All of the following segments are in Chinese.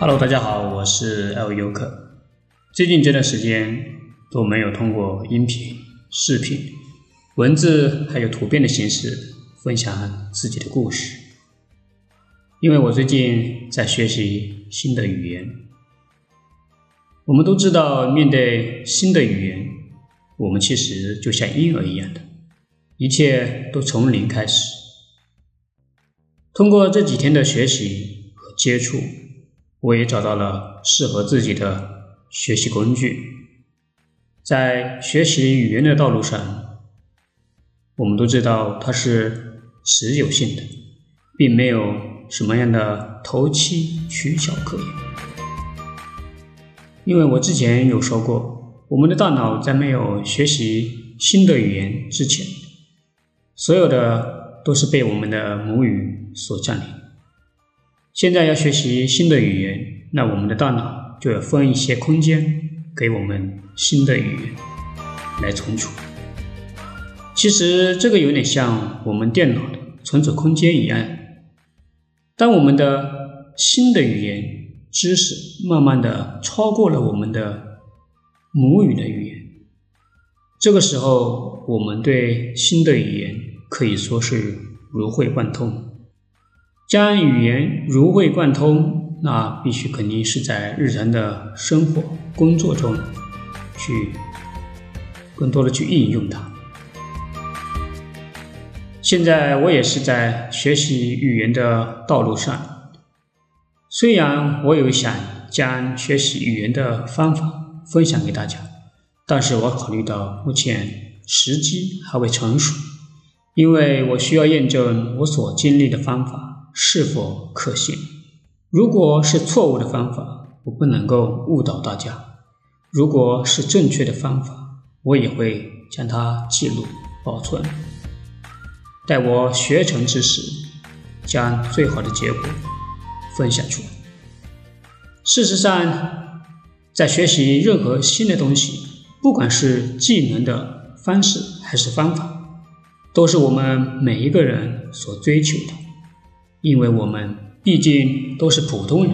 Hello，大家好，我是 L 游客。最近这段时间都没有通过音频、视频、文字还有图片的形式分享自己的故事，因为我最近在学习新的语言。我们都知道，面对新的语言，我们其实就像婴儿一样的，一切都从零开始。通过这几天的学习和接触。我也找到了适合自己的学习工具。在学习语言的道路上，我们都知道它是持久性的，并没有什么样的投机取巧可言。因为我之前有说过，我们的大脑在没有学习新的语言之前，所有的都是被我们的母语所占领。现在要学习新的语言，那我们的大脑就要分一些空间给我们新的语言来存储。其实这个有点像我们电脑的存储空间一样。当我们的新的语言知识慢慢的超过了我们的母语的语言，这个时候我们对新的语言可以说是如会贯通。将语言融会贯通，那必须肯定是在日常的生活、工作中去更多的去应用它。现在我也是在学习语言的道路上，虽然我有想将学习语言的方法分享给大家，但是我考虑到目前时机还未成熟，因为我需要验证我所经历的方法。是否可信？如果是错误的方法，我不能够误导大家；如果是正确的方法，我也会将它记录保存。待我学成之时，将最好的结果分享出来。事实上，在学习任何新的东西，不管是技能的方式还是方法，都是我们每一个人所追求的。因为我们毕竟都是普通人，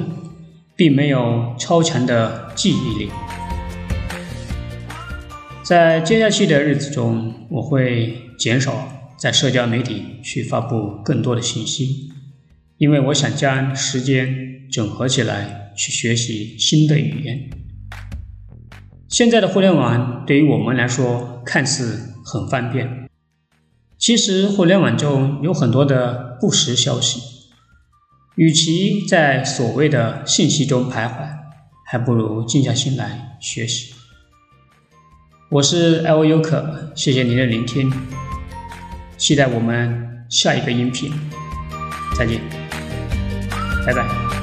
并没有超强的记忆力。在接下去的日子中，我会减少在社交媒体去发布更多的信息，因为我想将时间整合起来去学习新的语言。现在的互联网对于我们来说看似很方便，其实互联网中有很多的不实消息。与其在所谓的信息中徘徊，还不如静下心来学习。我是 L 优可，谢谢您的聆听，期待我们下一个音频，再见，拜拜。